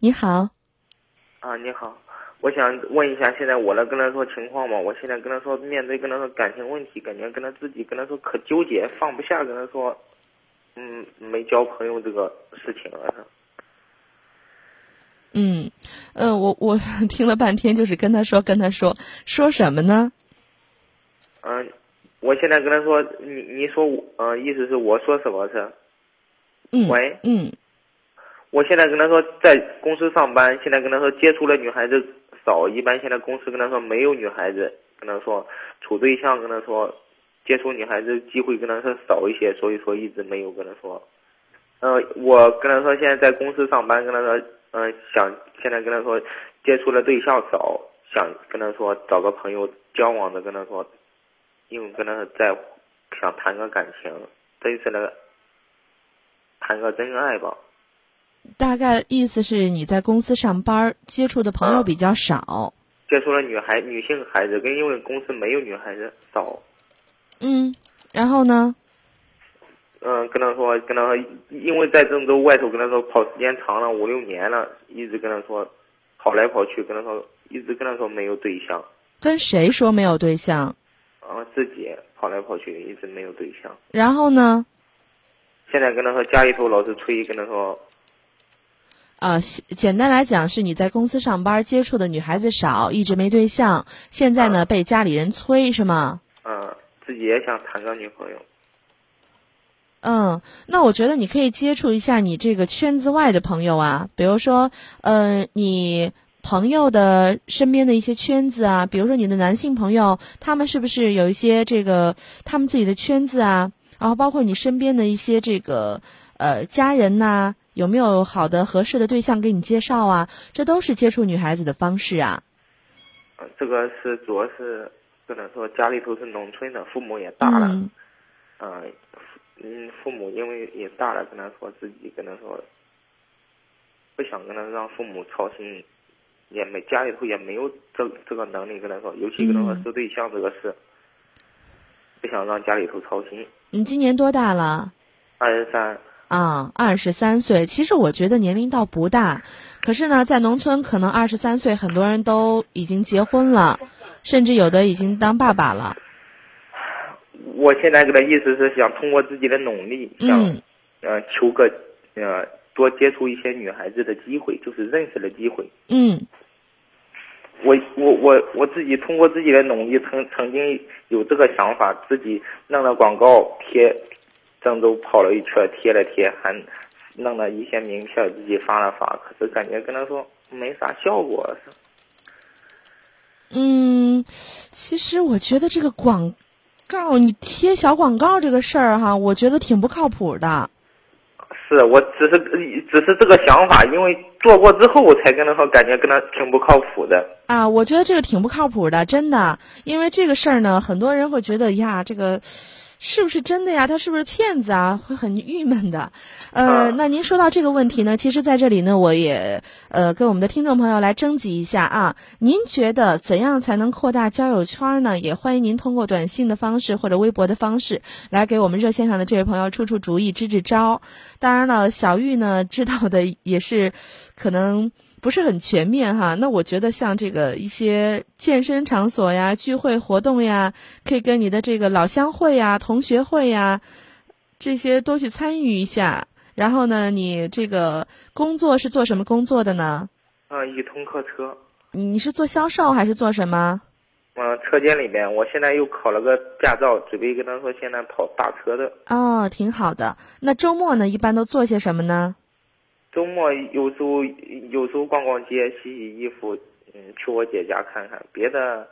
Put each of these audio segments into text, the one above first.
你好，啊，你好，我想问一下，现在我来跟他说情况嘛，我现在跟他说面对跟他说感情问题，感觉跟他自己跟他说可纠结，放不下，跟他说，嗯，没交朋友这个事情了。嗯，呃，我我 听了半天，就是跟他说，跟他说，说什么呢？嗯，我现在跟他说，你你说我，呃，意思是我说什么是？嗯，喂，嗯我现在跟他说在公司上班，现在跟他说接触的女孩子少，一般现在公司跟他说没有女孩子，跟他说处对象，跟他说接触女孩子机会跟他说少一些，所以说一直没有跟他说。呃，我跟他说现在在公司上班，跟他说，嗯、想现在跟他说接触的对象少，想跟他说找个朋友交往的，跟他说，因为跟他在想谈个感情，真实的谈个真爱吧。大概意思是你在公司上班，接触的朋友啊比较少。接触了女孩、女性孩子，跟因为公司没有女孩子少，嗯，然后呢？嗯、跟他说，跟他说，因为在郑州外头跟他说跑时间长了五六年了，一直跟他说跑来跑去，跟他说一直跟他说没有对象，跟谁说没有对象？啊、自己跑来跑去一直没有对象。然后呢？现在跟他说家里头老是催，跟他说，啊，简简单来讲，是你在公司上班，接触的女孩子少，一直没对象。现在呢，被家里人催，是吗？嗯、自己也想谈个女朋友。嗯，那我觉得你可以接触一下你这个圈子外的朋友啊，比如说，呃，你朋友的身边的一些圈子啊，比如说你的男性朋友，他们是不是有一些这个他们自己的圈子啊？然后包括你身边的一些这个呃家人呐、有没有好的合适的对象给你介绍啊？这都是接触女孩子的方式啊。嗯、这个是主要是跟他说家里头是农村的，父母也大了。嗯嗯，嗯，父母因为也大了，跟他说自己跟他说，不想跟他让父母操心，也没家里头也没有这这个能力跟他说，尤其跟他说对象这个事，不想让家里头操心。你今年多大了？二十三，啊，二十三岁，其实我觉得年龄倒不大，可是呢，在农村可能二十三岁，很多人都已经结婚了，甚至有的已经当爸爸了。我现在给他意思是想通过自己的努力，想嗯呃求个呃多接触一些女孩子的机会，就是认识的机会。嗯我我我我自己通过自己的努力，曾曾经有这个想法，自己弄了广告贴，郑州跑了一圈，贴了贴，还弄了一些名片，自己发了发，可是感觉跟他说没啥效果。嗯，其实我觉得这个广告，你贴小广告这个事儿哈，我觉得挺不靠谱的。是我只是只是这个想法，因为做过之后，我才跟他说，感觉跟他挺不靠谱的。啊，我觉得这个挺不靠谱的，真的，因为这个事儿呢，很多人会觉得呀，这个是不是真的呀？他是不是骗子啊？会很郁闷的。呃，啊那您说到这个问题呢，其实在这里呢，我也呃跟我们的听众朋友来征集一下啊，您觉得怎样才能扩大交友圈呢？也欢迎您通过短信的方式或者微博的方式来给我们热线上的这位朋友出出主意、支支招。当然了，小玉呢知道的也是可能。不是很全面哈，那我觉得像这个一些健身场所呀、聚会活动呀，可以跟你的这个老乡会呀、同学会呀，这些多去参与一下。然后呢，你这个工作是做什么工作的呢？啊、一通客车，你你是做销售还是做什么？嗯、车间里面，我现在又考了个驾照，准备跟他说现在跑大车的。哦，挺好的。那周末呢，一般都做些什么呢？周末有时候有时候逛逛街、洗洗衣服，嗯，去我姐家看看，别的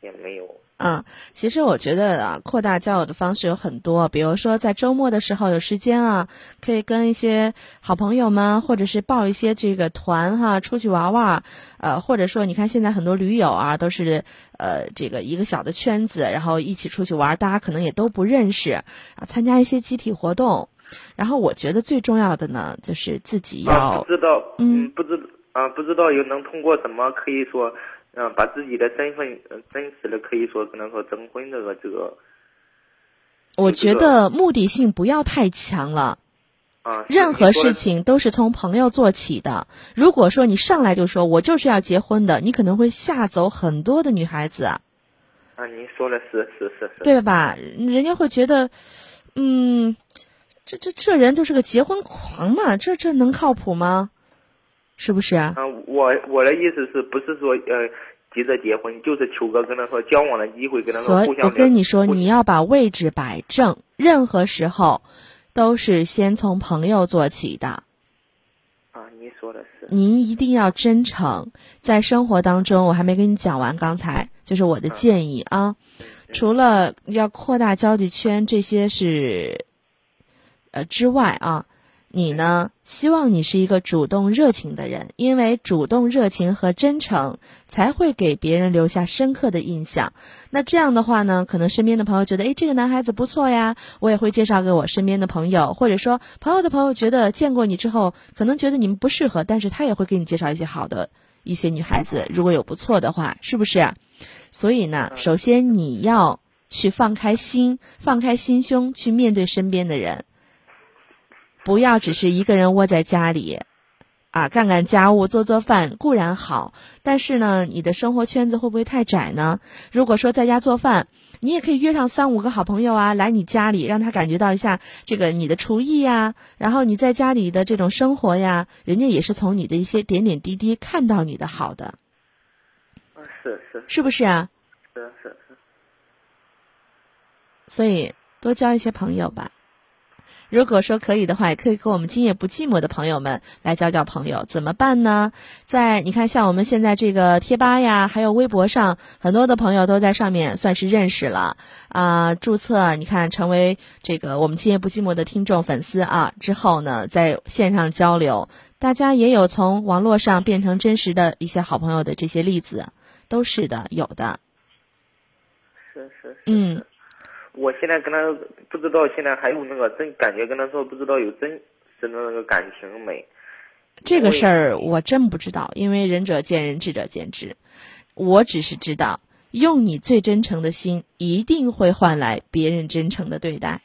也没有。嗯，其实我觉得啊，扩大交友的方式有很多，比如说在周末的时候有时间啊，可以跟一些好朋友们，或者是报一些这个团哈、出去玩玩，呃，或者说你看现在很多驴友啊，都是呃这个一个小的圈子，然后一起出去玩，大家可能也都不认识啊，参加一些集体活动。然后我觉得最重要的呢，就是自己啊，要不知道，嗯嗯，不知啊，不知道有能通过什么可以说，嗯、把自己的身份、呃真实的可以说可能说征婚这个这个我觉得目的性不要太强了。啊，任何事情都是从朋友做起的。如果说你上来就说我就是要结婚的，你可能会吓走很多的女孩子啊，啊，您说的是是是是，对吧？人家会觉得，嗯，这这这人就是个结婚狂嘛，这这能靠谱吗？是不是啊？啊，我我的意思是不是说呃急着结婚，就是求个跟他说交往的机会，跟他说所以我跟你说，你要把位置摆正，任何时候都是先从朋友做起的。啊，您说的是您一定要真诚，在生活当中，我还没跟你讲完，刚才就是我的建议啊。除了要扩大交际圈，这些是呃之外啊，你呢，希望你是一个主动热情的人，因为主动热情和真诚才会给别人留下深刻的印象。那这样的话呢，可能身边的朋友觉得，诶，这个男孩子不错呀，我也会介绍给我身边的朋友，或者说朋友的朋友觉得见过你之后，可能觉得你们不适合，但是他也会给你介绍一些好的一些女孩子，如果有不错的话，是不是？所以呢，首先你要去放开心，放开心胸去面对身边的人，不要只是一个人窝在家里，啊，干干家务、做做饭固然好，但是呢，你的生活圈子会不会太窄呢？如果说在家做饭，你也可以约上三五个好朋友啊，来你家里，让他感觉到一下这个你的厨艺呀，然后你在家里的这种生活呀，人家也是从你的一些点点滴滴看到你的好的，啊，是是是不是啊？是是是，所以多交一些朋友吧。如果说可以的话，也可以和我们今夜不寂寞的朋友们来交交朋友。怎么办呢？在你看，像我们现在这个贴吧呀，还有微博上，很多的朋友都在上面算是认识了啊、注册你看成为这个我们今夜不寂寞的听众粉丝啊之后呢，在线上交流，大家也有从网络上变成真实的一些好朋友的这些例子，都是的，有的。是是是，嗯，我现在跟他不知道现在还有那个真感觉跟他说不知道有真实的那个感情没，这个事儿我真不知道，因为仁者见仁，智者见智。我只是知道，用你最真诚的心，一定会换来别人真诚的对待。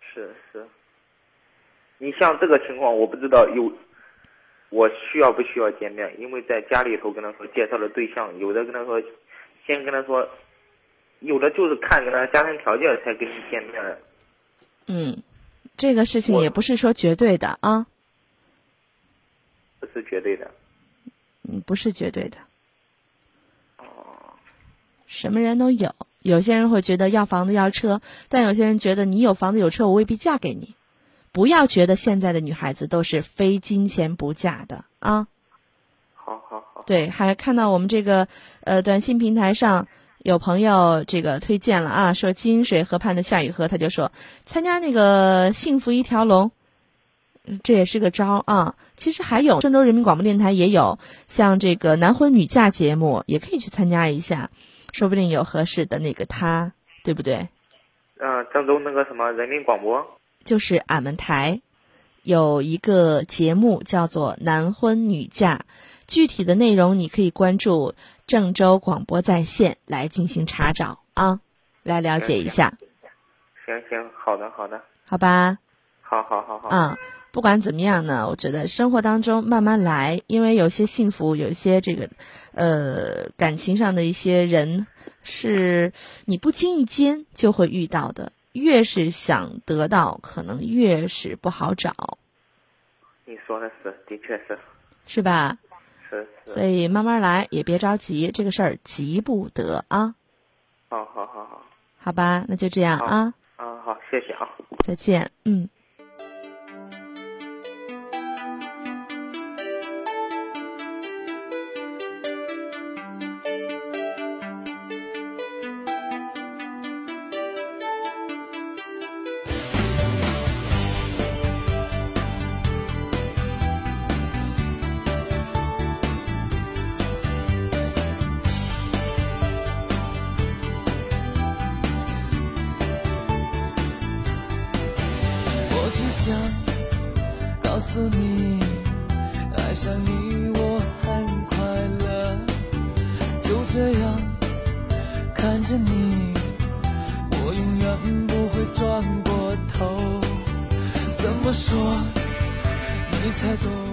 是是。你像这个情况，我不知道有，我需要不需要见面？因为在家里头跟他说介绍的对象，有的跟他说，先跟他说，有的就是看跟他家庭条件才跟你见面。嗯，这个事情也不是说绝对的啊，不是绝对的。嗯，不是绝对的，哦，什么人都有。有些人会觉得要房子要车，但有些人觉得你有房子有车，我未必嫁给你。不要觉得现在的女孩子都是非金钱不嫁的啊。好好好，对，还看到我们这个呃短信平台上有朋友这个推荐了啊，说金水河畔的夏雨荷，他就说参加那个幸福一条龙，嗯这也是个招儿啊。其实还有郑州人民广播电台也有像这个男婚女嫁节目，也可以去参加一下，说不定有合适的那个他，对不对？嗯、郑州那个什么人民广播，就是俺们台有一个节目叫做《男婚女嫁》，具体的内容你可以关注郑州广播在线来进行查找啊，来了解一下，行行，好的好的，好吧？好好好好，嗯，不管怎么样呢，我觉得生活当中慢慢来，因为有些幸福，有一些这个呃感情上的一些人是你不经意间就会遇到的，越是想得到，可能越是不好找，你说的是，的确是。是吧？所以慢慢来，也别着急，这个事儿急不得啊，好好好好，好吧？那就这样啊，啊好，谢谢啊。再见，嗯。告诉你，爱上你我很快乐。就这样看着你，我永远不会转过头。怎么说你才懂？